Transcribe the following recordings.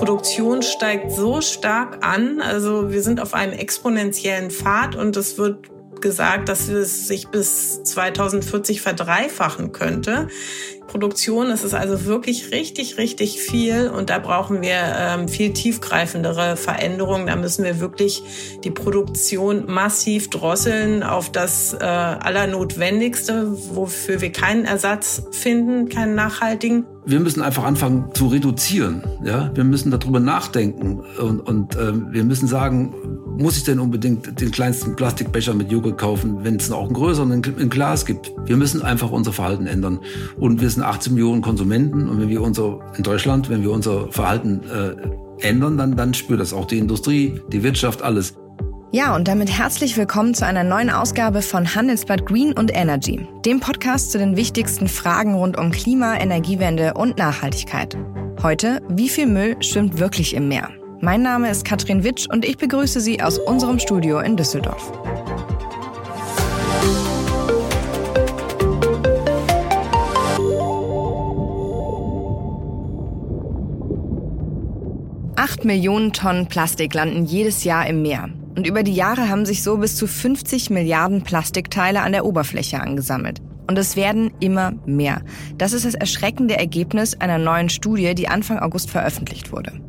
Produktion steigt so stark an. Also wir sind auf einem exponentiellen Pfad und es wird gesagt, dass es sich bis 2040 verdreifachen könnte. Produktion ist also wirklich richtig, richtig viel und da brauchen wir ähm, viel tiefgreifendere Veränderungen. Da müssen wir wirklich die Produktion massiv drosseln auf das äh, Allernotwendigste, wofür wir keinen Ersatz finden, keinen nachhaltigen. Wir müssen einfach anfangen zu reduzieren. Ja? Wir müssen darüber nachdenken und, und äh, wir müssen sagen, muss ich denn unbedingt den kleinsten Plastikbecher mit Joghurt kaufen, wenn es auch einen größeren in Glas gibt? Wir müssen einfach unser Verhalten ändern. Und wir sind 18 Millionen Konsumenten und wenn wir unser, in Deutschland, wenn wir unser Verhalten äh, ändern, dann, dann spürt das auch die Industrie, die Wirtschaft, alles. Ja, und damit herzlich willkommen zu einer neuen Ausgabe von Handelsblatt Green und Energy, dem Podcast zu den wichtigsten Fragen rund um Klima, Energiewende und Nachhaltigkeit. Heute, wie viel Müll schwimmt wirklich im Meer? Mein Name ist Katrin Witsch und ich begrüße Sie aus unserem Studio in Düsseldorf. Acht Millionen Tonnen Plastik landen jedes Jahr im Meer. Und über die Jahre haben sich so bis zu 50 Milliarden Plastikteile an der Oberfläche angesammelt. Und es werden immer mehr. Das ist das erschreckende Ergebnis einer neuen Studie, die Anfang August veröffentlicht wurde.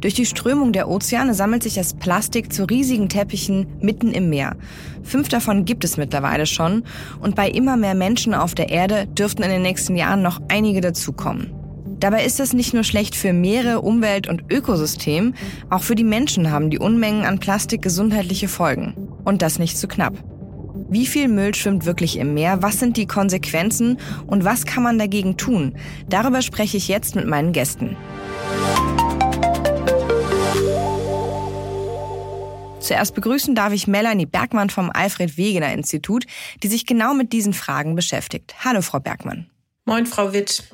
Durch die Strömung der Ozeane sammelt sich das Plastik zu riesigen Teppichen mitten im Meer. Fünf davon gibt es mittlerweile schon und bei immer mehr Menschen auf der Erde dürften in den nächsten Jahren noch einige dazukommen. Dabei ist das nicht nur schlecht für Meere, Umwelt und Ökosystem, auch für die Menschen haben die Unmengen an Plastik gesundheitliche Folgen. Und das nicht zu knapp. Wie viel Müll schwimmt wirklich im Meer? Was sind die Konsequenzen? Und was kann man dagegen tun? Darüber spreche ich jetzt mit meinen Gästen. Zuerst begrüßen darf ich Melanie Bergmann vom Alfred Wegener Institut, die sich genau mit diesen Fragen beschäftigt. Hallo, Frau Bergmann. Moin, Frau Witt.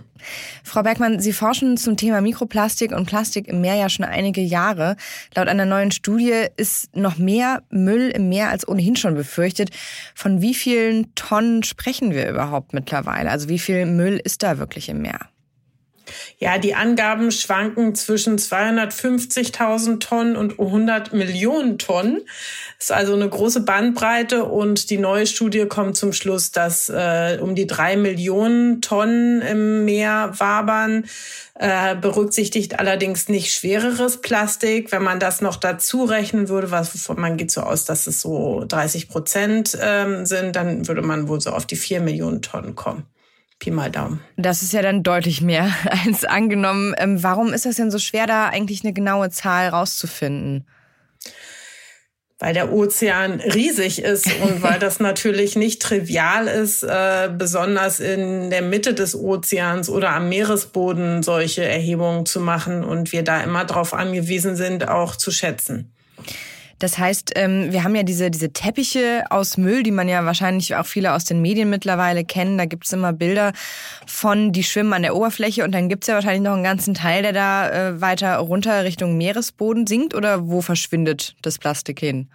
Frau Bergmann, Sie forschen zum Thema Mikroplastik und Plastik im Meer ja schon einige Jahre. Laut einer neuen Studie ist noch mehr Müll im Meer als ohnehin schon befürchtet. Von wie vielen Tonnen sprechen wir überhaupt mittlerweile? Also wie viel Müll ist da wirklich im Meer? Ja, die Angaben schwanken zwischen 250.000 Tonnen und 100 Millionen Tonnen. Das ist also eine große Bandbreite und die neue Studie kommt zum Schluss, dass äh, um die drei Millionen Tonnen im Meer wabern. Äh, berücksichtigt allerdings nicht schwereres Plastik. Wenn man das noch dazu rechnen würde, was man geht so aus, dass es so 30 Prozent ähm, sind, dann würde man wohl so auf die vier Millionen Tonnen kommen. Pi mal Daumen. Das ist ja dann deutlich mehr als angenommen. Ähm, warum ist das denn so schwer, da eigentlich eine genaue Zahl rauszufinden? weil der Ozean riesig ist und weil das natürlich nicht trivial ist, äh, besonders in der Mitte des Ozeans oder am Meeresboden solche Erhebungen zu machen und wir da immer darauf angewiesen sind, auch zu schätzen. Das heißt, ähm, wir haben ja diese, diese Teppiche aus Müll, die man ja wahrscheinlich auch viele aus den Medien mittlerweile kennen. Da gibt's immer Bilder von, die schwimmen an der Oberfläche und dann gibt's ja wahrscheinlich noch einen ganzen Teil, der da äh, weiter runter Richtung Meeresboden sinkt oder wo verschwindet das Plastik hin?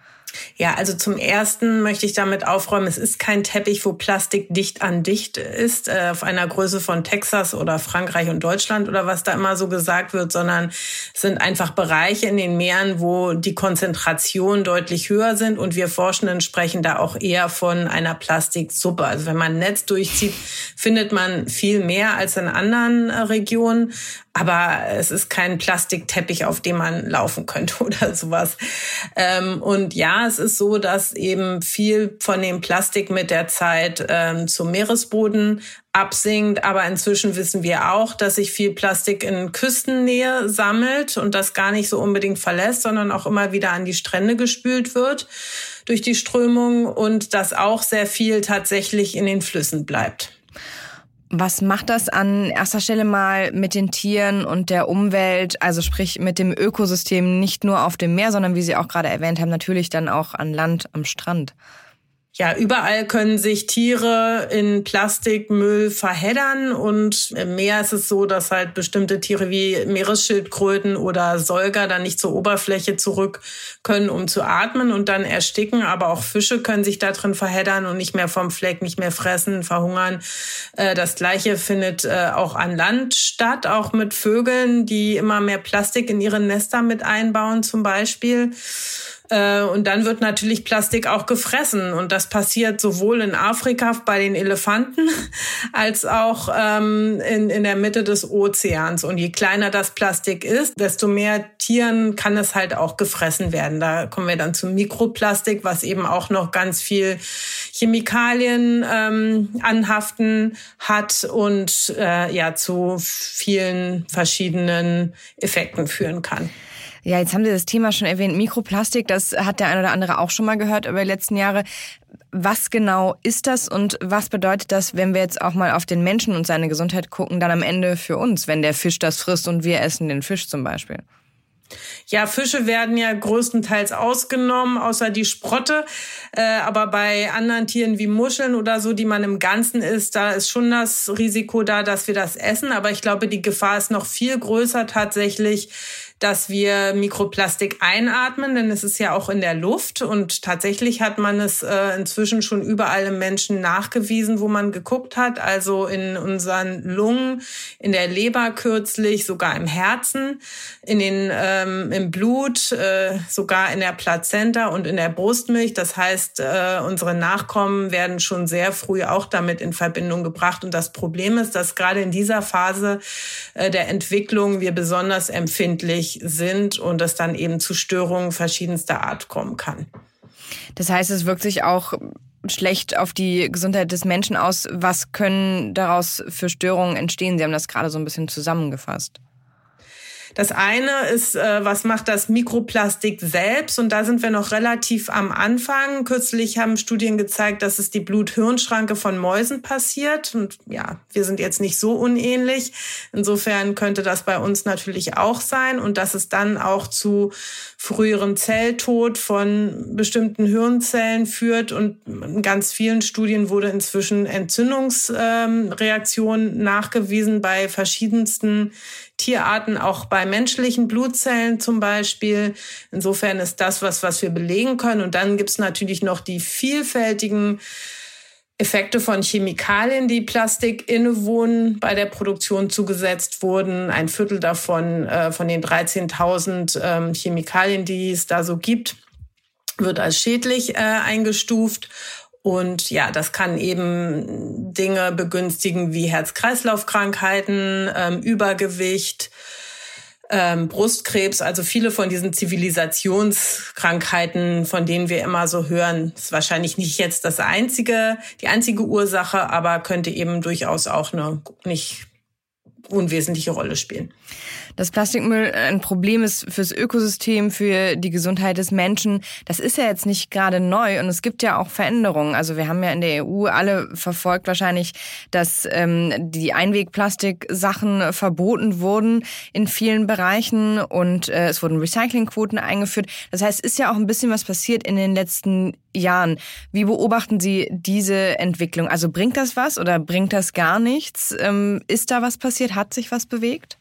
Ja, also zum ersten möchte ich damit aufräumen, es ist kein Teppich, wo Plastik dicht an dicht ist, äh, auf einer Größe von Texas oder Frankreich und Deutschland oder was da immer so gesagt wird, sondern es sind einfach Bereiche in den Meeren, wo die Konzentration deutlich höher sind und wir Forschenden sprechen da auch eher von einer Plastiksuppe. Also wenn man ein Netz durchzieht, findet man viel mehr als in anderen äh, Regionen, aber es ist kein Plastikteppich, auf dem man laufen könnte oder sowas. Ähm, und ja, es ist so, dass eben viel von dem Plastik mit der Zeit ähm, zum Meeresboden absinkt. Aber inzwischen wissen wir auch, dass sich viel Plastik in Küstennähe sammelt und das gar nicht so unbedingt verlässt, sondern auch immer wieder an die Strände gespült wird durch die Strömung und dass auch sehr viel tatsächlich in den Flüssen bleibt. Was macht das an erster Stelle mal mit den Tieren und der Umwelt, also sprich mit dem Ökosystem nicht nur auf dem Meer, sondern wie Sie auch gerade erwähnt haben, natürlich dann auch an Land, am Strand? Ja, überall können sich Tiere in Plastikmüll verheddern und im Meer ist es so, dass halt bestimmte Tiere wie Meeresschildkröten oder Säuger dann nicht zur Oberfläche zurück können, um zu atmen und dann ersticken. Aber auch Fische können sich da drin verheddern und nicht mehr vom Fleck, nicht mehr fressen, verhungern. Äh, das Gleiche findet äh, auch an Land statt, auch mit Vögeln, die immer mehr Plastik in ihre Nester mit einbauen zum Beispiel. Äh, und dann wird natürlich Plastik auch gefressen. Und das passiert sowohl in Afrika bei den Elefanten als auch ähm, in, in der Mitte des Ozeans. Und je kleiner das Plastik ist, desto mehr Tieren kann es halt auch gefressen werden. Da kommen wir dann zum Mikroplastik, was eben auch noch ganz viel Chemikalien ähm, anhaften hat und äh, ja zu vielen verschiedenen Effekten führen kann. Ja, jetzt haben Sie das Thema schon erwähnt. Mikroplastik, das hat der ein oder andere auch schon mal gehört über die letzten Jahre. Was genau ist das und was bedeutet das, wenn wir jetzt auch mal auf den Menschen und seine Gesundheit gucken, dann am Ende für uns, wenn der Fisch das frisst und wir essen den Fisch zum Beispiel? Ja, Fische werden ja größtenteils ausgenommen, außer die Sprotte. Äh, aber bei anderen Tieren wie Muscheln oder so, die man im Ganzen isst, da ist schon das Risiko da, dass wir das essen. Aber ich glaube, die Gefahr ist noch viel größer tatsächlich, dass wir Mikroplastik einatmen, denn es ist ja auch in der Luft. Und tatsächlich hat man es äh, inzwischen schon überall im Menschen nachgewiesen, wo man geguckt hat, also in unseren Lungen, in der Leber kürzlich, sogar im Herzen, in den ähm, im Blut, äh, sogar in der Plazenta und in der Brustmilch. Das heißt, äh, unsere Nachkommen werden schon sehr früh auch damit in Verbindung gebracht. Und das Problem ist, dass gerade in dieser Phase äh, der Entwicklung wir besonders empfindlich schwierig sind und es dann eben zu Störungen verschiedenster Art kommen kann. Das heißt, es wirkt sich auch schlecht auf die Gesundheit des Menschen aus. Was können daraus für Störungen entstehen? Sie haben das gerade so ein bisschen zusammengefasst. Das eine ist, äh, was macht das Mikroplastik selbst? Und da sind wir noch relativ am Anfang. Kürzlich haben Studien gezeigt, dass es die Blut-Hirn-Schranke von Mäusen passiert. Und ja, wir sind jetzt nicht so unähnlich. Insofern könnte das bei uns natürlich auch sein. Und dass es dann auch zu früherem Zelltod von bestimmten Hirnzellen führt. Und in ganz vielen Studien wurde inzwischen Entzündungsreaktionen nachgewiesen bei verschiedensten Tierarten, auch bei menschlichen Blutzellen zum Beispiel. Insofern ist das was, was wir belegen können. Und dann gibt es natürlich noch die vielfältigen Effekte von Chemikalien, die Plastik innewohnen, bei der Produktion zugesetzt wurden. Ein Viertel davon, äh, von den 13.000 ähm, Chemikalien, die es da so gibt, wird als schädlich äh, eingestuft. Und ja, das kann eben Dinge begünstigen wie Herz-Kreislauf-Krankheiten, ähm, Übergewicht, ähm, Brustkrebs, also viele von diesen Zivilisationskrankheiten, von denen wir immer so hören, ist wahrscheinlich nicht jetzt das einzige, die einzige Ursache, aber könnte eben durchaus auch eine nicht unwesentliche Rolle spielen dass Plastikmüll ein Problem ist fürs Ökosystem, für die Gesundheit des Menschen, das ist ja jetzt nicht gerade neu und es gibt ja auch Veränderungen. Also wir haben ja in der EU alle verfolgt wahrscheinlich, dass ähm, die Einwegplastik-Sachen verboten wurden in vielen Bereichen und äh, es wurden Recyclingquoten eingeführt. Das heißt, ist ja auch ein bisschen was passiert in den letzten Jahren. Wie beobachten Sie diese Entwicklung? Also bringt das was oder bringt das gar nichts? Ähm, ist da was passiert? Hat sich was bewegt?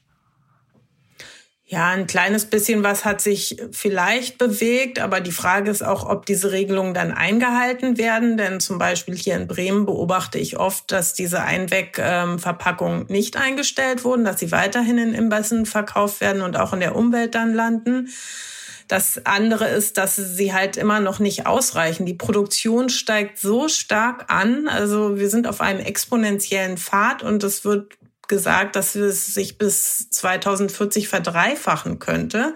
Ja, ein kleines bisschen was hat sich vielleicht bewegt, aber die Frage ist auch, ob diese Regelungen dann eingehalten werden. Denn zum Beispiel hier in Bremen beobachte ich oft, dass diese Einwegverpackungen nicht eingestellt wurden, dass sie weiterhin in Imbissen verkauft werden und auch in der Umwelt dann landen. Das andere ist, dass sie halt immer noch nicht ausreichen. Die Produktion steigt so stark an. Also wir sind auf einem exponentiellen Pfad und es wird gesagt, dass es sich bis 2040 verdreifachen könnte.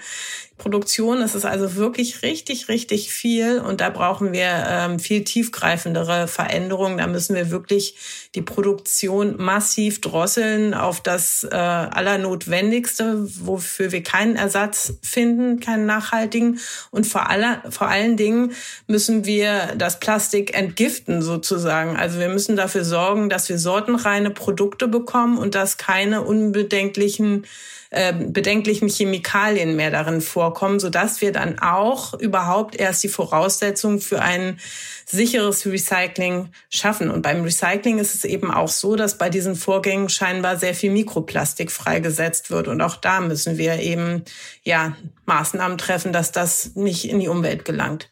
Produktion ist es also wirklich richtig, richtig viel und da brauchen wir ähm, viel tiefgreifendere Veränderungen. Da müssen wir wirklich die Produktion massiv drosseln auf das äh, Allernotwendigste, wofür wir keinen Ersatz finden, keinen nachhaltigen. Und vor, aller, vor allen Dingen müssen wir das Plastik entgiften sozusagen. Also wir müssen dafür sorgen, dass wir sortenreine Produkte bekommen und dass keine unbedenklichen äh, bedenklichen Chemikalien mehr darin vorkommen, sodass wir dann auch überhaupt erst die Voraussetzungen für ein sicheres Recycling schaffen. Und beim Recycling ist es eben auch so, dass bei diesen Vorgängen scheinbar sehr viel Mikroplastik freigesetzt wird. Und auch da müssen wir eben ja Maßnahmen treffen, dass das nicht in die Umwelt gelangt.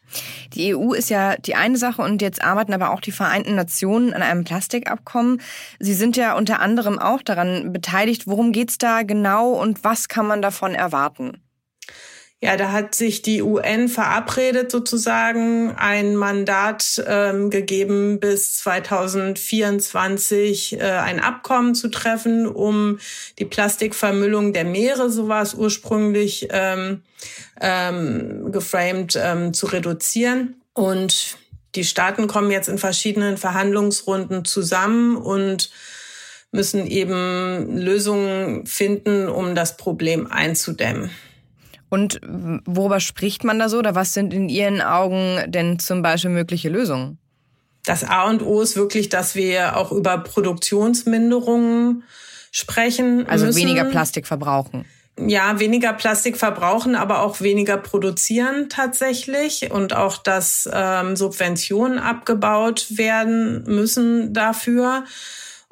Die EU ist ja die eine Sache und jetzt arbeiten aber auch die Vereinten Nationen an einem Plastikabkommen. Sie sind ja unter anderem auch daran beteiligt. Worum geht's da genau und was kann man davon erwarten? Ja, da hat sich die UN verabredet, sozusagen ein Mandat ähm, gegeben, bis 2024 äh, ein Abkommen zu treffen, um die Plastikvermüllung der Meere, so war es ursprünglich ähm, ähm, geframed, ähm, zu reduzieren. Und die Staaten kommen jetzt in verschiedenen Verhandlungsrunden zusammen und müssen eben Lösungen finden, um das Problem einzudämmen. Und worüber spricht man da so oder was sind in Ihren Augen denn zum Beispiel mögliche Lösungen? Das A und O ist wirklich, dass wir auch über Produktionsminderungen sprechen. Also müssen. weniger Plastik verbrauchen. Ja, weniger Plastik verbrauchen, aber auch weniger produzieren tatsächlich und auch, dass ähm, Subventionen abgebaut werden müssen dafür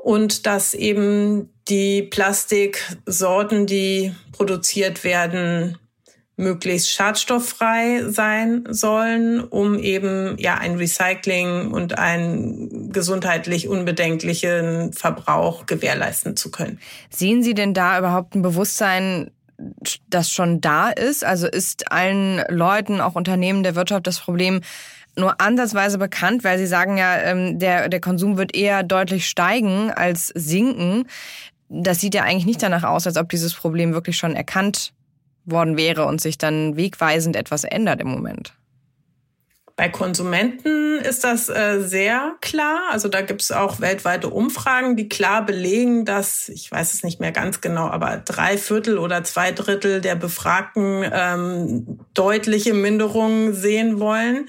und dass eben die Plastiksorten, die produziert werden, möglichst schadstofffrei sein sollen, um eben ja ein Recycling und einen gesundheitlich unbedenklichen Verbrauch gewährleisten zu können. Sehen Sie denn da überhaupt ein Bewusstsein, das schon da ist? Also ist allen Leuten, auch Unternehmen der Wirtschaft, das Problem nur ansatzweise bekannt, weil Sie sagen ja, ähm, der, der Konsum wird eher deutlich steigen als sinken. Das sieht ja eigentlich nicht danach aus, als ob dieses Problem wirklich schon erkannt worden wäre und sich dann wegweisend etwas ändert im Moment? Bei Konsumenten ist das äh, sehr klar. Also da gibt es auch weltweite Umfragen, die klar belegen, dass, ich weiß es nicht mehr ganz genau, aber drei Viertel oder zwei Drittel der Befragten ähm, deutliche Minderungen sehen wollen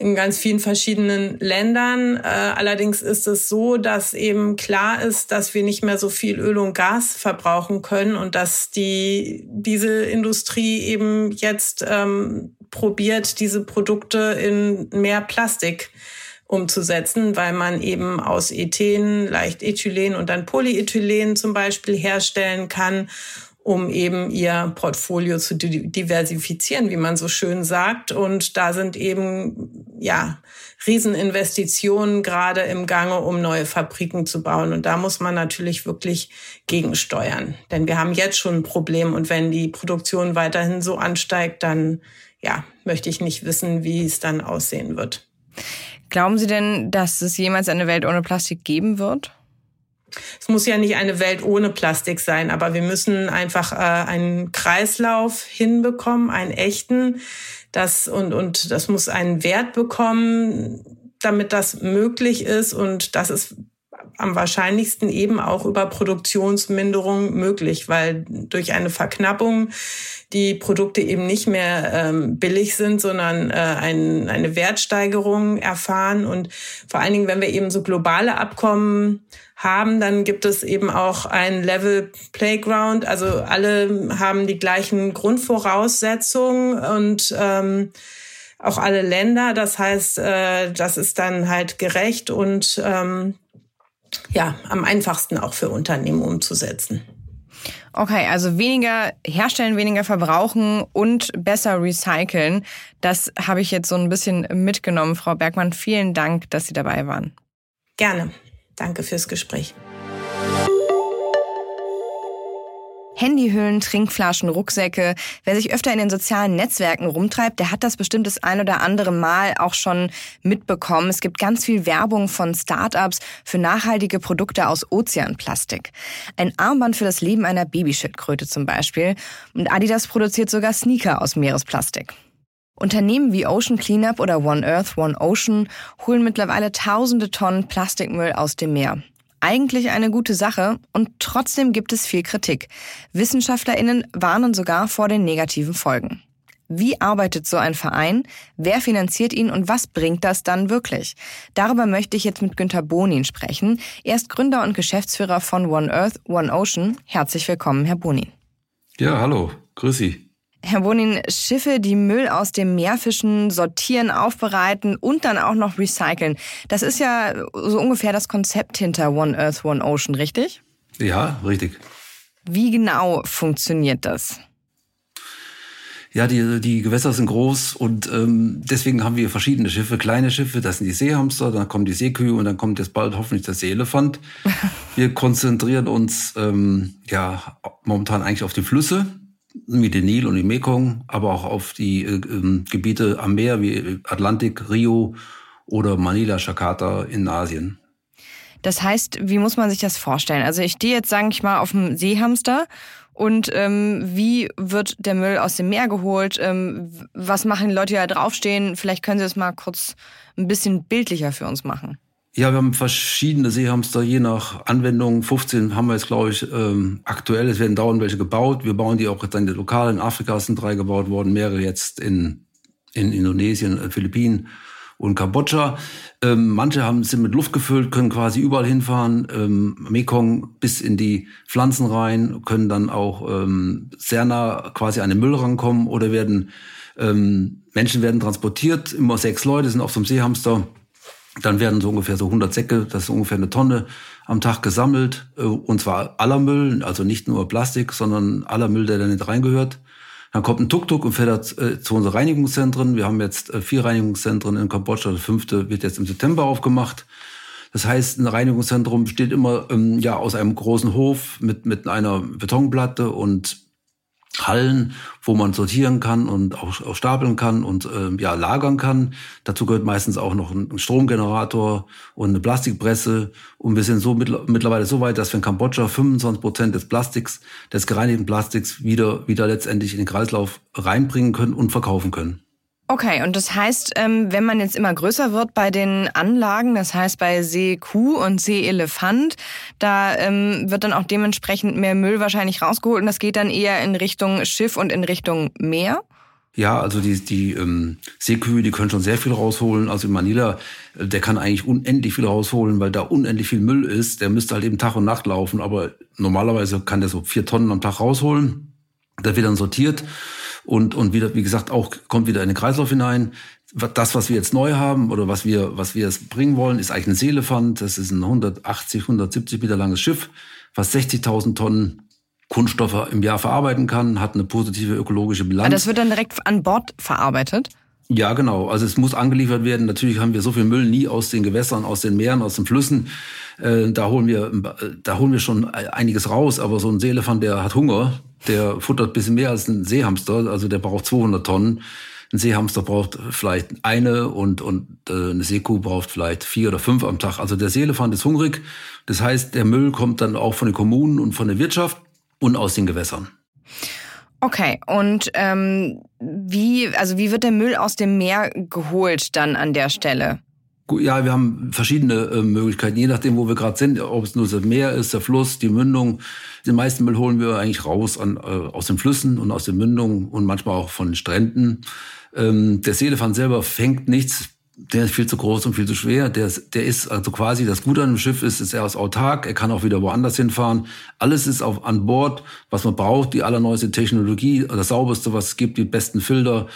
in ganz vielen verschiedenen Ländern. Äh, allerdings ist es so, dass eben klar ist, dass wir nicht mehr so viel Öl und Gas verbrauchen können und dass die diese Industrie eben jetzt ähm, probiert, diese Produkte in mehr Plastik umzusetzen, weil man eben aus Ethen leicht Ethylen und dann Polyethylen zum Beispiel herstellen kann um eben ihr Portfolio zu diversifizieren, wie man so schön sagt. Und da sind eben, ja, Rieseninvestitionen gerade im Gange, um neue Fabriken zu bauen. Und da muss man natürlich wirklich gegensteuern. Denn wir haben jetzt schon ein Problem. Und wenn die Produktion weiterhin so ansteigt, dann, ja, möchte ich nicht wissen, wie es dann aussehen wird. Glauben Sie denn, dass es jemals eine Welt ohne Plastik geben wird? Es muss ja nicht eine Welt ohne Plastik sein, aber wir müssen einfach äh, einen Kreislauf hinbekommen, einen echten. Das und und das muss einen Wert bekommen, damit das möglich ist und das ist am wahrscheinlichsten eben auch über Produktionsminderung möglich, weil durch eine Verknappung die Produkte eben nicht mehr ähm, billig sind, sondern äh, ein, eine Wertsteigerung erfahren. Und vor allen Dingen, wenn wir eben so globale Abkommen haben, dann gibt es eben auch ein Level Playground. Also alle haben die gleichen Grundvoraussetzungen und ähm, auch alle Länder. Das heißt, äh, das ist dann halt gerecht und ähm, ja, am einfachsten auch für Unternehmen umzusetzen. Okay, also weniger herstellen, weniger verbrauchen und besser recyceln. Das habe ich jetzt so ein bisschen mitgenommen. Frau Bergmann, vielen Dank, dass Sie dabei waren. Gerne. Danke fürs Gespräch. Handyhüllen, Trinkflaschen, Rucksäcke. Wer sich öfter in den sozialen Netzwerken rumtreibt, der hat das bestimmt das ein oder andere Mal auch schon mitbekommen. Es gibt ganz viel Werbung von Startups für nachhaltige Produkte aus Ozeanplastik. Ein Armband für das Leben einer Babyschildkröte zum Beispiel. Und Adidas produziert sogar Sneaker aus Meeresplastik. Unternehmen wie Ocean Cleanup oder One Earth, One Ocean holen mittlerweile tausende Tonnen Plastikmüll aus dem Meer. Eigentlich eine gute Sache und trotzdem gibt es viel Kritik. Wissenschaftlerinnen warnen sogar vor den negativen Folgen. Wie arbeitet so ein Verein? Wer finanziert ihn und was bringt das dann wirklich? Darüber möchte ich jetzt mit Günter Bonin sprechen. Er ist Gründer und Geschäftsführer von One Earth, One Ocean. Herzlich willkommen, Herr Bonin. Ja, hallo, grüß Sie. Herr Bonin, Schiffe, die Müll aus dem Meer fischen, sortieren, aufbereiten und dann auch noch recyceln. Das ist ja so ungefähr das Konzept hinter One Earth, One Ocean, richtig? Ja, richtig. Wie genau funktioniert das? Ja, die, die Gewässer sind groß und ähm, deswegen haben wir verschiedene Schiffe. Kleine Schiffe, das sind die Seehamster, dann kommen die Seekühe und dann kommt jetzt bald hoffentlich der Seeelefant. wir konzentrieren uns ähm, ja momentan eigentlich auf die Flüsse, wie den Nil und die Mekong, aber auch auf die äh, äh, Gebiete am Meer wie Atlantik, Rio oder Manila, Jakarta in Asien. Das heißt, wie muss man sich das vorstellen? Also ich stehe jetzt, sage ich mal, auf dem Seehamster und ähm, wie wird der Müll aus dem Meer geholt? Ähm, was machen die Leute, die da draufstehen? Vielleicht können Sie das mal kurz ein bisschen bildlicher für uns machen. Ja, wir haben verschiedene Seehamster, je nach Anwendung. 15 haben wir jetzt, glaube ich, ähm, aktuell. Es werden dauernd welche gebaut. Wir bauen die auch dann lokal. In Afrika sind drei gebaut worden, mehrere jetzt in, in Indonesien, Philippinen und Kambodscha. Ähm, manche haben, sind mit Luft gefüllt, können quasi überall hinfahren, ähm, Mekong bis in die Pflanzen rein, können dann auch ähm, sehr nah quasi an den Müll rankommen oder werden ähm, Menschen werden transportiert, immer sechs Leute sind auf so einem Seehamster. Dann werden so ungefähr so 100 Säcke, das ist ungefähr eine Tonne am Tag gesammelt. Äh, und zwar aller Müll, also nicht nur Plastik, sondern aller Müll, der da nicht reingehört. Dann kommt ein Tuk-Tuk und fährt äh, zu unseren Reinigungszentren. Wir haben jetzt äh, vier Reinigungszentren in Kambodscha. Das fünfte wird jetzt im September aufgemacht. Das heißt, ein Reinigungszentrum besteht immer ähm, ja aus einem großen Hof mit mit einer Betonplatte und Hallen, wo man sortieren kann und auch, auch stapeln kann und äh, ja lagern kann. Dazu gehört meistens auch noch ein Stromgenerator und eine Plastikpresse. Und wir sind so mittlerweile so weit, dass wir in Kambodscha 25 Prozent des Plastiks, des gereinigten Plastiks wieder wieder letztendlich in den Kreislauf reinbringen können und verkaufen können. Okay, und das heißt, ähm, wenn man jetzt immer größer wird bei den Anlagen, das heißt bei Seekuh und Seeelefant, da ähm, wird dann auch dementsprechend mehr Müll wahrscheinlich rausgeholt und das geht dann eher in Richtung Schiff und in Richtung Meer? Ja, also die, die ähm, Seekühe, die können schon sehr viel rausholen. Also in Manila, äh, der kann eigentlich unendlich viel rausholen, weil da unendlich viel Müll ist. Der müsste halt eben Tag und Nacht laufen, aber normalerweise kann der so vier Tonnen am Tag rausholen. Der wird dann sortiert und, und wieder, wie gesagt, auch kommt wieder in den Kreislauf hinein. Das, was wir jetzt neu haben oder was wir, was wir jetzt bringen wollen, ist eigentlich ein Seelefant. Das ist ein 180, 170 Meter langes Schiff, was 60.000 Tonnen Kunststoffe im Jahr verarbeiten kann, hat eine positive ökologische Bilanz. Aber das wird dann direkt an Bord verarbeitet? Ja, genau. Also es muss angeliefert werden. Natürlich haben wir so viel Müll nie aus den Gewässern, aus den Meeren, aus den Flüssen. Äh, da holen wir, da holen wir schon einiges raus. Aber so ein Seelefant, der hat Hunger, der futtert bisschen mehr als ein Seehamster, also der braucht 200 Tonnen. Ein Seehamster braucht vielleicht eine und, und äh, eine Seekuh braucht vielleicht vier oder fünf am Tag. Also der Seelefant ist hungrig. Das heißt, der Müll kommt dann auch von den Kommunen und von der Wirtschaft und aus den Gewässern. Okay, und ähm, wie, also wie wird der Müll aus dem Meer geholt dann an der Stelle? Ja, wir haben verschiedene äh, Möglichkeiten, je nachdem, wo wir gerade sind, ob es nur das Meer ist, der Fluss, die Mündung. Den meisten Müll holen wir eigentlich raus an, äh, aus den Flüssen und aus den Mündungen und manchmal auch von den Stränden. Ähm, der Seelefant selber fängt nichts, der ist viel zu groß und viel zu schwer. Der, der ist also quasi das Gute an dem Schiff ist, ist er ist autark. Er kann auch wieder woanders hinfahren. Alles ist auf, an Bord, was man braucht. Die allerneueste Technologie, das sauberste, was es gibt, die besten Filter.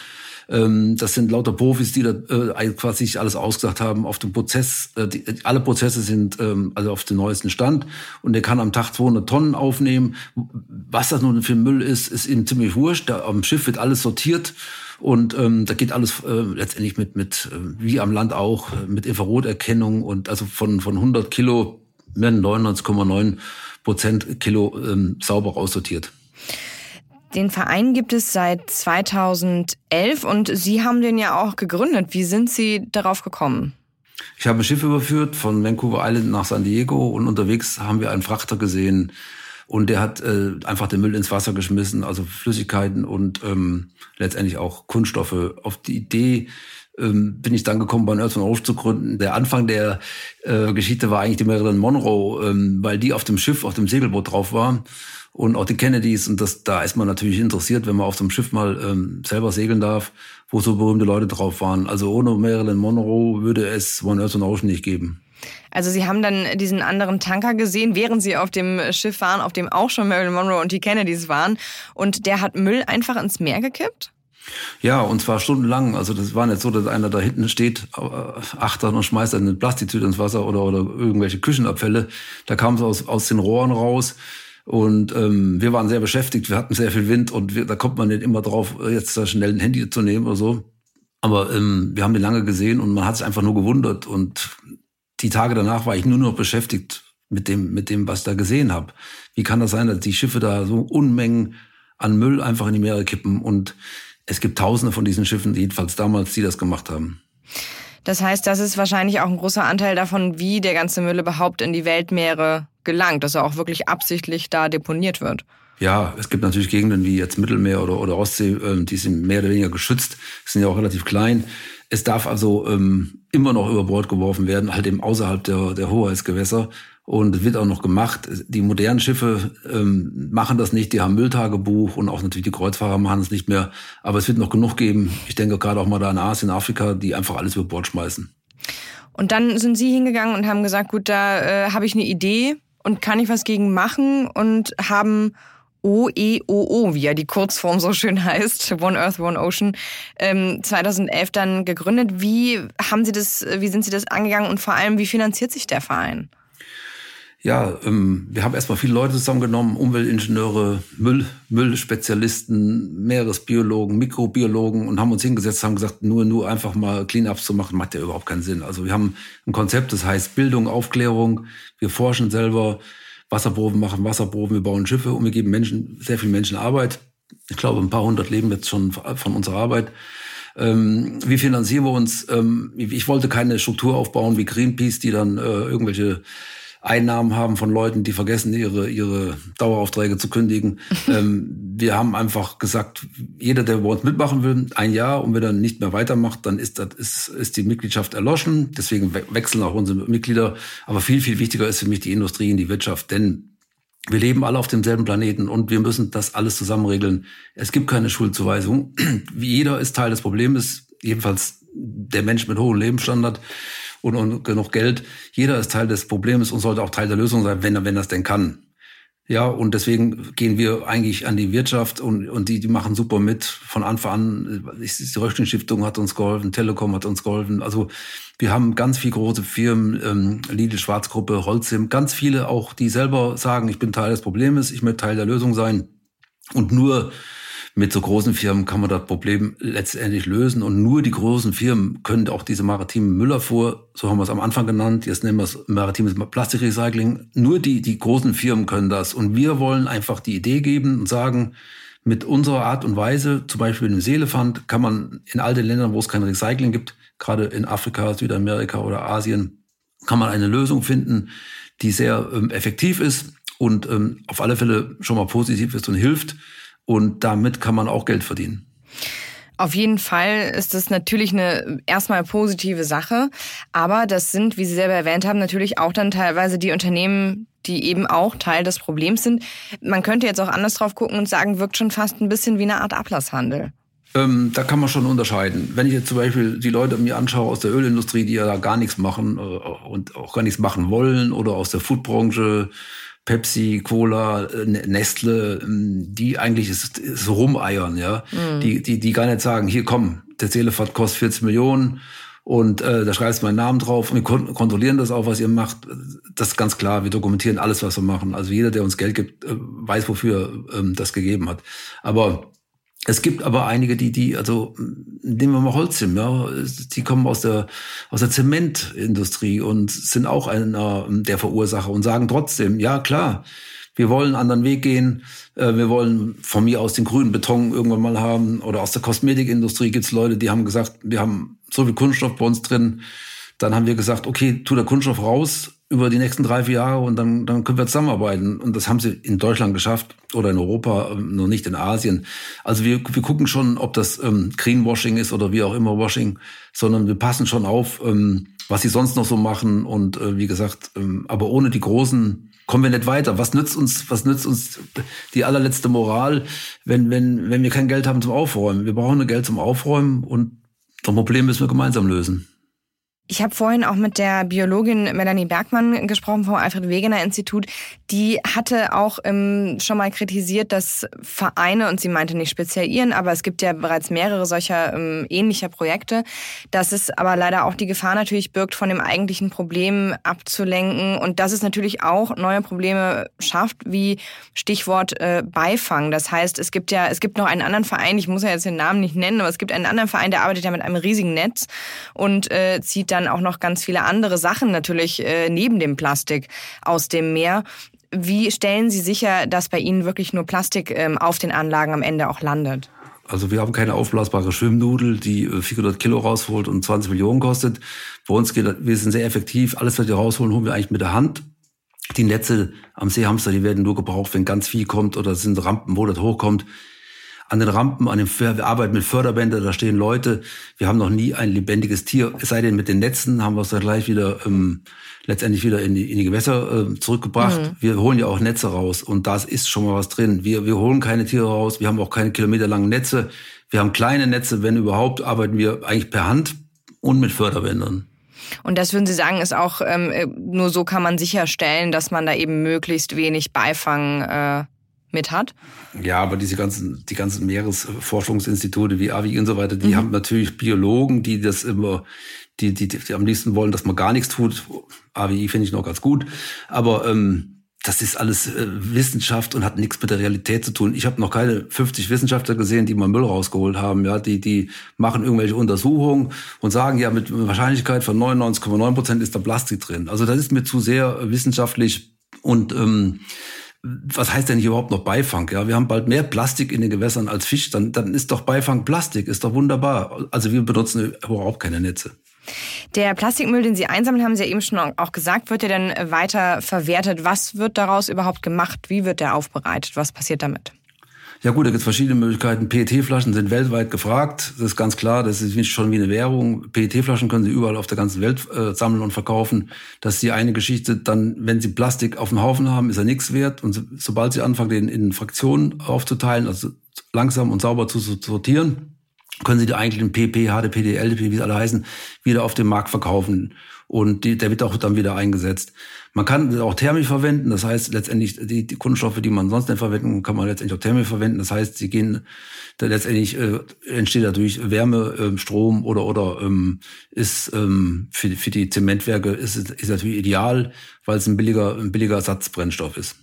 Ähm, das sind lauter Profis, die da äh, quasi sich alles ausgesagt haben auf dem Prozess. Äh, die, alle Prozesse sind ähm, also auf dem neuesten Stand und der kann am Tag 200 Tonnen aufnehmen. Was das nun für Müll ist, ist ihm ziemlich wurscht. Da, am Schiff wird alles sortiert und ähm, da geht alles äh, letztendlich mit mit äh, wie am Land auch mit Infraroterkennung und also von von 100 Kilo werden 99,9 Prozent Kilo ähm, sauber aussortiert. Den Verein gibt es seit 2011 und Sie haben den ja auch gegründet. Wie sind Sie darauf gekommen? Ich habe ein Schiff überführt von Vancouver Island nach San Diego und unterwegs haben wir einen Frachter gesehen und der hat äh, einfach den Müll ins Wasser geschmissen, also Flüssigkeiten und ähm, letztendlich auch Kunststoffe. Auf die Idee ähm, bin ich dann gekommen, bei Earth Ocean zu gründen. Der Anfang der äh, Geschichte war eigentlich die Marilyn Monroe, ähm, weil die auf dem Schiff, auf dem Segelboot drauf war und auch die Kennedys. Und das, da ist man natürlich interessiert, wenn man auf so einem Schiff mal ähm, selber segeln darf, wo so berühmte Leute drauf waren. Also ohne Marilyn Monroe würde es One Earth and Ocean nicht geben. Also Sie haben dann diesen anderen Tanker gesehen, während Sie auf dem Schiff waren, auf dem auch schon Marilyn Monroe und die Kennedys waren. Und der hat Müll einfach ins Meer gekippt? Ja, und zwar stundenlang. Also das war nicht so, dass einer da hinten steht, äh, achtert und schmeißt eine Plastiktüte ins Wasser oder, oder irgendwelche Küchenabfälle. Da kam es aus, aus den Rohren raus. Und ähm, wir waren sehr beschäftigt, wir hatten sehr viel Wind und wir, da kommt man nicht immer drauf, jetzt da schnell ein Handy zu nehmen oder so. Aber ähm, wir haben den lange gesehen und man hat sich einfach nur gewundert. Und die Tage danach war ich nur noch beschäftigt mit dem, mit dem, was ich da gesehen habe. Wie kann das sein, dass die Schiffe da so Unmengen an Müll einfach in die Meere kippen? Und es gibt Tausende von diesen Schiffen, jedenfalls damals, die das gemacht haben. Das heißt, das ist wahrscheinlich auch ein großer Anteil davon, wie der ganze Müll überhaupt in die Weltmeere gelangt, dass er auch wirklich absichtlich da deponiert wird. Ja, es gibt natürlich Gegenden wie jetzt Mittelmeer oder, oder Ostsee, ähm, die sind mehr oder weniger geschützt, sind ja auch relativ klein. Es darf also ähm, immer noch über Bord geworfen werden, halt eben außerhalb der, der Hoheitsgewässer. Und wird auch noch gemacht. Die modernen Schiffe ähm, machen das nicht, die haben Mülltagebuch und auch natürlich die Kreuzfahrer machen es nicht mehr. Aber es wird noch genug geben, ich denke gerade auch mal da in Asien, Afrika, die einfach alles über Bord schmeißen. Und dann sind Sie hingegangen und haben gesagt, gut, da äh, habe ich eine Idee und kann ich was gegen machen und haben OEOO, wie ja die Kurzform so schön heißt, One Earth, One Ocean, ähm, 2011 dann gegründet. Wie haben Sie das, wie sind Sie das angegangen und vor allem, wie finanziert sich der Verein? Ja, ähm, wir haben erstmal viele Leute zusammengenommen, Umweltingenieure, Müll, Müllspezialisten, Meeresbiologen, Mikrobiologen und haben uns hingesetzt, haben gesagt, nur, nur einfach mal Cleanups zu machen, macht ja überhaupt keinen Sinn. Also wir haben ein Konzept, das heißt Bildung, Aufklärung. Wir forschen selber, Wasserproben machen Wasserproben, wir bauen Schiffe und wir geben Menschen, sehr vielen Menschen Arbeit. Ich glaube, ein paar hundert leben jetzt schon von unserer Arbeit. Ähm, wie finanzieren wir uns? Ähm, ich wollte keine Struktur aufbauen wie Greenpeace, die dann äh, irgendwelche Einnahmen haben von Leuten, die vergessen, ihre, ihre Daueraufträge zu kündigen. ähm, wir haben einfach gesagt, jeder, der bei uns mitmachen will, ein Jahr und wenn er nicht mehr weitermacht, dann ist, das, ist, ist die Mitgliedschaft erloschen. Deswegen wechseln auch unsere Mitglieder. Aber viel, viel wichtiger ist für mich die Industrie und die Wirtschaft, denn wir leben alle auf demselben Planeten und wir müssen das alles zusammen regeln. Es gibt keine Schuldzuweisung. Wie jeder ist Teil des Problems, jedenfalls der Mensch mit hohem Lebensstandard und, und genug Geld. Jeder ist Teil des Problems und sollte auch Teil der Lösung sein, wenn er, wenn es denn kann. Ja, und deswegen gehen wir eigentlich an die Wirtschaft und, und die, die machen super mit von Anfang an. Die Röchling Stiftung hat uns geholfen, Telekom hat uns geholfen. Also wir haben ganz viele große Firmen, ähm, Lidl Schwarzgruppe, Holzim, ganz viele auch, die selber sagen, ich bin Teil des Problems, ich möchte Teil der Lösung sein. Und nur mit so großen Firmen kann man das Problem letztendlich lösen. Und nur die großen Firmen können auch diese maritime Müllabfuhr, so haben wir es am Anfang genannt, jetzt nennen wir es maritimes Plastikrecycling, nur die, die großen Firmen können das. Und wir wollen einfach die Idee geben und sagen, mit unserer Art und Weise, zum Beispiel im Seelefant, kann man in all den Ländern, wo es kein Recycling gibt, gerade in Afrika, Südamerika oder Asien, kann man eine Lösung finden, die sehr ähm, effektiv ist und ähm, auf alle Fälle schon mal positiv ist und hilft. Und damit kann man auch Geld verdienen. Auf jeden Fall ist das natürlich eine erstmal positive Sache. Aber das sind, wie Sie selber erwähnt haben, natürlich auch dann teilweise die Unternehmen, die eben auch Teil des Problems sind. Man könnte jetzt auch anders drauf gucken und sagen, wirkt schon fast ein bisschen wie eine Art Ablasshandel. Ähm, da kann man schon unterscheiden. Wenn ich jetzt zum Beispiel die Leute mir anschaue aus der Ölindustrie, die ja da gar nichts machen äh, und auch gar nichts machen wollen, oder aus der Foodbranche, Pepsi, Cola, äh, Nestle, ähm, die eigentlich ist, ist rumeiern, ja, mhm. die, die, die gar nicht sagen, hier komm, der Seelefahrt kostet 40 Millionen und äh, da schreibst du meinen Namen drauf und wir kon kontrollieren das auch, was ihr macht. Das ist ganz klar, wir dokumentieren alles, was wir machen. Also jeder, der uns Geld gibt, äh, weiß, wofür ähm, das gegeben hat. Aber es gibt aber einige, die, die, also nehmen wir mal Holzim, ja, die kommen aus der aus der Zementindustrie und sind auch einer der Verursacher und sagen trotzdem, ja klar, wir wollen einen anderen Weg gehen, äh, wir wollen von mir aus den grünen Beton irgendwann mal haben oder aus der Kosmetikindustrie gibt's Leute, die haben gesagt, wir haben so viel Kunststoff bei uns drin, dann haben wir gesagt, okay, tu der Kunststoff raus, über die nächsten drei, vier Jahre und dann, dann können wir zusammenarbeiten. Und das haben sie in Deutschland geschafft oder in Europa, ähm, noch nicht in Asien. Also wir, wir gucken schon, ob das ähm, Greenwashing ist oder wie auch immer Washing, sondern wir passen schon auf, ähm, was sie sonst noch so machen. Und äh, wie gesagt, ähm, aber ohne die großen kommen wir nicht weiter. Was nützt uns, was nützt uns die allerletzte Moral, wenn, wenn, wenn wir kein Geld haben zum Aufräumen? Wir brauchen Geld zum Aufräumen und das Problem müssen wir gemeinsam lösen. Ich habe vorhin auch mit der Biologin Melanie Bergmann gesprochen vom Alfred Wegener Institut. Die hatte auch ähm, schon mal kritisiert, dass Vereine, und sie meinte nicht speziell ihren, aber es gibt ja bereits mehrere solcher ähm, ähnlicher Projekte, dass es aber leider auch die Gefahr natürlich birgt, von dem eigentlichen Problem abzulenken und dass es natürlich auch neue Probleme schafft, wie Stichwort äh, Beifang. Das heißt, es gibt ja, es gibt noch einen anderen Verein, ich muss ja jetzt den Namen nicht nennen, aber es gibt einen anderen Verein, der arbeitet ja mit einem riesigen Netz und äh, zieht dann auch noch ganz viele andere Sachen natürlich äh, neben dem Plastik aus dem Meer. Wie stellen Sie sicher, dass bei Ihnen wirklich nur Plastik ähm, auf den Anlagen am Ende auch landet? Also wir haben keine aufblasbare Schwimmnudel, die 400 äh, Kilo rausholt und 20 Millionen kostet. Bei uns geht, wir sind sehr effektiv. Alles, was wir rausholen, holen wir eigentlich mit der Hand. Die Netze am Seehamster, die werden nur gebraucht, wenn ganz viel kommt oder sind Rampen, wo das hochkommt an den Rampen, an dem wir arbeiten mit Förderbändern, da stehen Leute. Wir haben noch nie ein lebendiges Tier, es sei denn mit den Netzen haben wir es dann gleich wieder ähm, letztendlich wieder in die, in die Gewässer äh, zurückgebracht. Mhm. Wir holen ja auch Netze raus und da ist schon mal was drin. Wir, wir holen keine Tiere raus, wir haben auch keine kilometerlangen Netze. Wir haben kleine Netze, wenn überhaupt, arbeiten wir eigentlich per Hand und mit Förderbändern. Und das würden Sie sagen, ist auch ähm, äh, nur so kann man sicherstellen, dass man da eben möglichst wenig Beifang äh, mit hat. Ja, aber diese ganzen, die ganzen Meeresforschungsinstitute wie AVI und so weiter, die mhm. haben natürlich Biologen, die das immer, die, die, die am liebsten wollen, dass man gar nichts tut. AWI finde ich noch ganz gut. Aber ähm, das ist alles äh, Wissenschaft und hat nichts mit der Realität zu tun. Ich habe noch keine 50 Wissenschaftler gesehen, die mal Müll rausgeholt haben. Ja, die die machen irgendwelche Untersuchungen und sagen ja mit Wahrscheinlichkeit von 99,9 Prozent ist da Plastik drin. Also das ist mir zu sehr wissenschaftlich und ähm, was heißt denn hier überhaupt noch Beifang? Ja, wir haben bald mehr Plastik in den Gewässern als Fisch. Dann, dann ist doch Beifang Plastik, ist doch wunderbar. Also wir benutzen überhaupt keine Netze. Der Plastikmüll, den Sie einsammeln, haben Sie ja eben schon auch gesagt, wird ja dann weiter verwertet. Was wird daraus überhaupt gemacht? Wie wird der aufbereitet? Was passiert damit? Ja gut, da gibt es verschiedene Möglichkeiten. PET-Flaschen sind weltweit gefragt. Das ist ganz klar. Das ist schon wie eine Währung. PET-Flaschen können Sie überall auf der ganzen Welt äh, sammeln und verkaufen. Das ist die eine Geschichte. Dann, wenn Sie Plastik auf dem Haufen haben, ist er nichts wert. Und so, sobald Sie anfangen, den in Fraktionen aufzuteilen, also langsam und sauber zu sortieren, können Sie die eigentlichen PP, HDPD, LDP, wie sie alle heißen, wieder auf dem Markt verkaufen. Und die, der wird auch dann wieder eingesetzt. Man kann auch thermisch verwenden, das heißt letztendlich die, die Kunststoffe, die man sonst nicht verwenden kann, man letztendlich auch thermisch verwenden. Das heißt, sie gehen da letztendlich äh, entsteht dadurch Wärme, ähm, Strom oder oder ähm, ist ähm, für, für die Zementwerke ist, ist natürlich ideal, weil es ein billiger ein billiger Ersatzbrennstoff ist.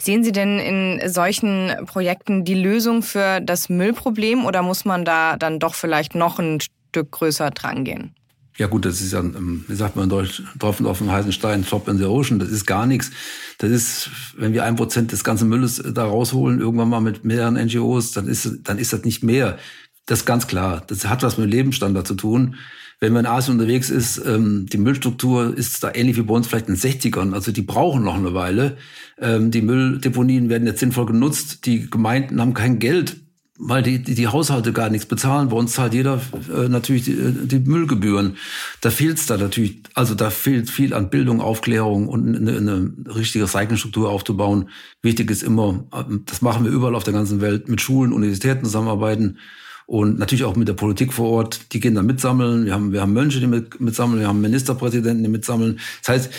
Sehen Sie denn in solchen Projekten die Lösung für das Müllproblem oder muss man da dann doch vielleicht noch ein Stück größer dran gehen? Ja gut, das ist ja, ähm, wie sagt man in Deutsch, Tropfen auf dem heißen Stein, Drop in the Ocean, das ist gar nichts. Das ist, wenn wir ein Prozent des ganzen Mülles äh, da rausholen, irgendwann mal mit mehreren NGOs, dann ist, dann ist das nicht mehr. Das ist ganz klar. Das hat was mit Lebensstandard zu tun. Wenn man in Asien unterwegs ist, ähm, die Müllstruktur ist da ähnlich wie bei uns vielleicht in den 60ern. Also die brauchen noch eine Weile. Ähm, die Mülldeponien werden jetzt sinnvoll genutzt. Die Gemeinden haben kein Geld weil die, die, die Haushalte gar nichts bezahlen. Bei uns zahlt jeder äh, natürlich die, die Müllgebühren. Da fehlt es da natürlich, also da fehlt viel an Bildung, Aufklärung und eine, eine richtige Recyclingstruktur aufzubauen. Wichtig ist immer, das machen wir überall auf der ganzen Welt, mit Schulen, Universitäten zusammenarbeiten und natürlich auch mit der Politik vor Ort. Die gehen da mitsammeln. Wir haben, wir haben Mönche, die mit, mitsammeln. Wir haben Ministerpräsidenten, die mitsammeln. Das heißt,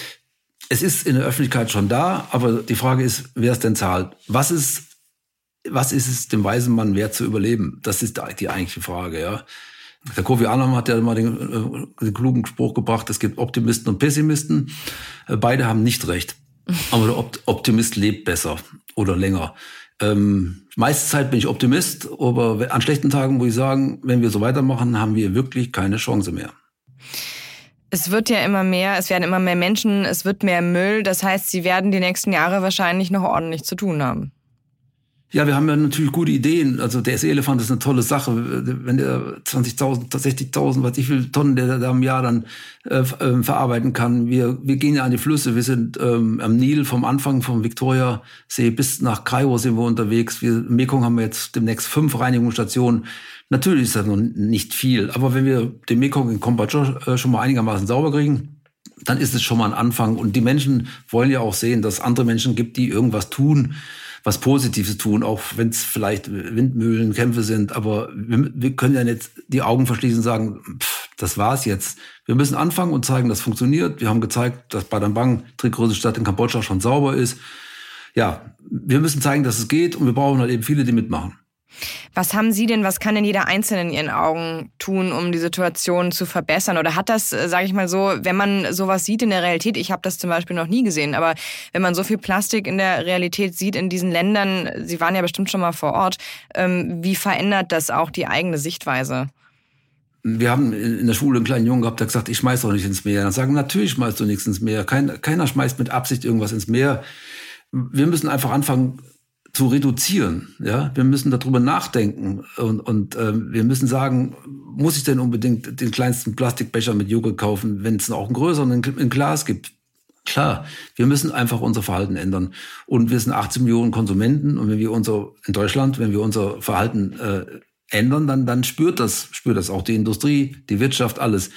es ist in der Öffentlichkeit schon da, aber die Frage ist, wer es denn zahlt. Was ist was ist es dem weisen Mann wert zu überleben? Das ist die eigentliche Frage, ja. Der Kofi Annan hat ja mal den, äh, den klugen Spruch gebracht, es gibt Optimisten und Pessimisten. Äh, beide haben nicht recht. Aber der Optimist lebt besser oder länger. Ähm, meiste Zeit bin ich Optimist, aber an schlechten Tagen muss ich sagen, wenn wir so weitermachen, haben wir wirklich keine Chance mehr. Es wird ja immer mehr, es werden immer mehr Menschen, es wird mehr Müll. Das heißt, sie werden die nächsten Jahre wahrscheinlich noch ordentlich zu tun haben. Ja, wir haben ja natürlich gute Ideen. Also der See-Elefant ist eine tolle Sache. Wenn der 20.000, 60.000, was ich will, Tonnen der da im Jahr dann äh, äh, verarbeiten kann. Wir, wir gehen ja an die Flüsse. Wir sind ähm, am Nil vom Anfang vom Viktoria-See bis nach Kairo sind wir unterwegs. Wir, Im Mekong haben wir jetzt demnächst fünf Reinigungsstationen. Natürlich ist das noch nicht viel. Aber wenn wir den Mekong in Kombatscha äh, schon mal einigermaßen sauber kriegen, dann ist es schon mal ein Anfang. Und die Menschen wollen ja auch sehen, dass es andere Menschen gibt, die irgendwas tun was Positives tun, auch wenn es vielleicht Windmühlenkämpfe sind. Aber wir, wir, können ja nicht die Augen verschließen und sagen, pff, Das war's jetzt. Wir müssen anfangen und zeigen, das funktioniert. Wir haben gezeigt, dass Badambang, drittgrößte Stadt in Kambodscha, schon sauber ist. Ja, wir müssen zeigen, dass es geht und wir brauchen halt eben viele, die mitmachen. Was haben Sie denn, was kann denn jeder Einzelne in Ihren Augen tun, um die Situation zu verbessern? Oder hat das, äh, sage ich mal so, wenn man sowas sieht in der Realität, ich habe das zum Beispiel noch nie gesehen, aber wenn man so viel Plastik in der Realität sieht in diesen Ländern, Sie waren ja bestimmt schon mal vor Ort, ähm, wie verändert das auch die eigene Sichtweise? Wir haben in der Schule einen kleinen Jungen gehabt, der gesagt, ich schmeiß doch nicht ins Meer. Dann sagen, natürlich schmeißt du nichts ins Meer. Kein, keiner schmeißt mit Absicht irgendwas ins Meer. Wir müssen einfach anfangen, zu reduzieren. Ja, wir müssen darüber nachdenken und, und äh, wir müssen sagen, muss ich denn unbedingt den kleinsten Plastikbecher mit Joghurt kaufen, wenn es auch einen größeren in Glas gibt? Klar, wir müssen einfach unser Verhalten ändern. Und wir sind 18 Millionen Konsumenten und wenn wir unser in Deutschland, wenn wir unser Verhalten äh, ändern, dann dann spürt das spürt das auch die Industrie, die Wirtschaft, alles.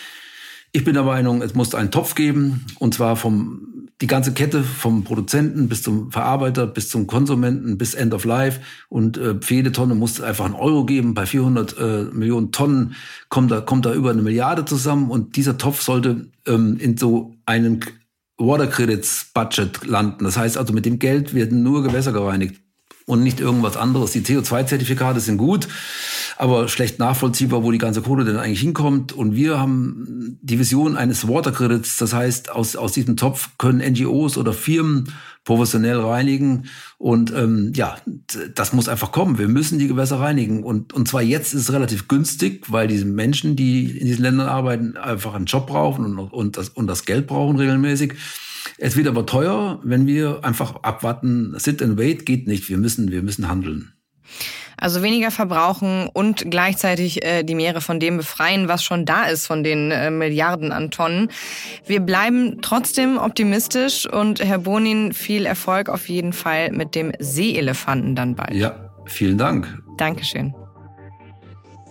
Ich bin der Meinung, es muss einen Topf geben und zwar vom die ganze Kette vom Produzenten bis zum Verarbeiter, bis zum Konsumenten, bis End of Life. Und äh, für jede Tonne muss einfach einen Euro geben. Bei 400 äh, Millionen Tonnen kommt da, kommt da über eine Milliarde zusammen. Und dieser Topf sollte ähm, in so einem Water Credits Budget landen. Das heißt also, mit dem Geld werden nur Gewässer gereinigt und nicht irgendwas anderes. Die CO2-Zertifikate sind gut, aber schlecht nachvollziehbar, wo die ganze Kohle denn eigentlich hinkommt. Und wir haben die Vision eines Water Credits. Das heißt, aus, aus diesem Topf können NGOs oder Firmen professionell reinigen. Und ähm, ja, das muss einfach kommen. Wir müssen die Gewässer reinigen. Und, und zwar jetzt ist es relativ günstig, weil diese Menschen, die in diesen Ländern arbeiten, einfach einen Job brauchen und, und, das, und das Geld brauchen regelmäßig. Es wird aber teuer, wenn wir einfach abwarten. Sit and wait geht nicht. Wir müssen, wir müssen handeln. Also weniger verbrauchen und gleichzeitig äh, die Meere von dem befreien, was schon da ist, von den äh, Milliarden an Tonnen. Wir bleiben trotzdem optimistisch und Herr Bonin, viel Erfolg auf jeden Fall mit dem Seeelefanten dann bald. Ja, vielen Dank. Dankeschön.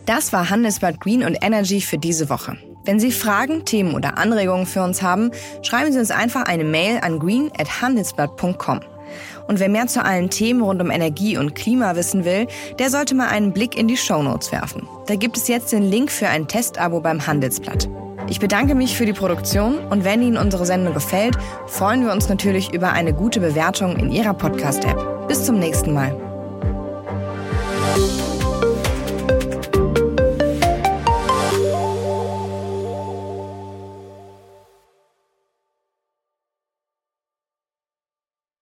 Das war Handelsblatt Green und Energy für diese Woche. Wenn Sie Fragen, Themen oder Anregungen für uns haben, schreiben Sie uns einfach eine Mail an green@handelsblatt.com. Und wer mehr zu allen Themen rund um Energie und Klima wissen will, der sollte mal einen Blick in die Shownotes werfen. Da gibt es jetzt den Link für ein Testabo beim Handelsblatt. Ich bedanke mich für die Produktion und wenn Ihnen unsere Sendung gefällt, freuen wir uns natürlich über eine gute Bewertung in Ihrer Podcast-App. Bis zum nächsten Mal.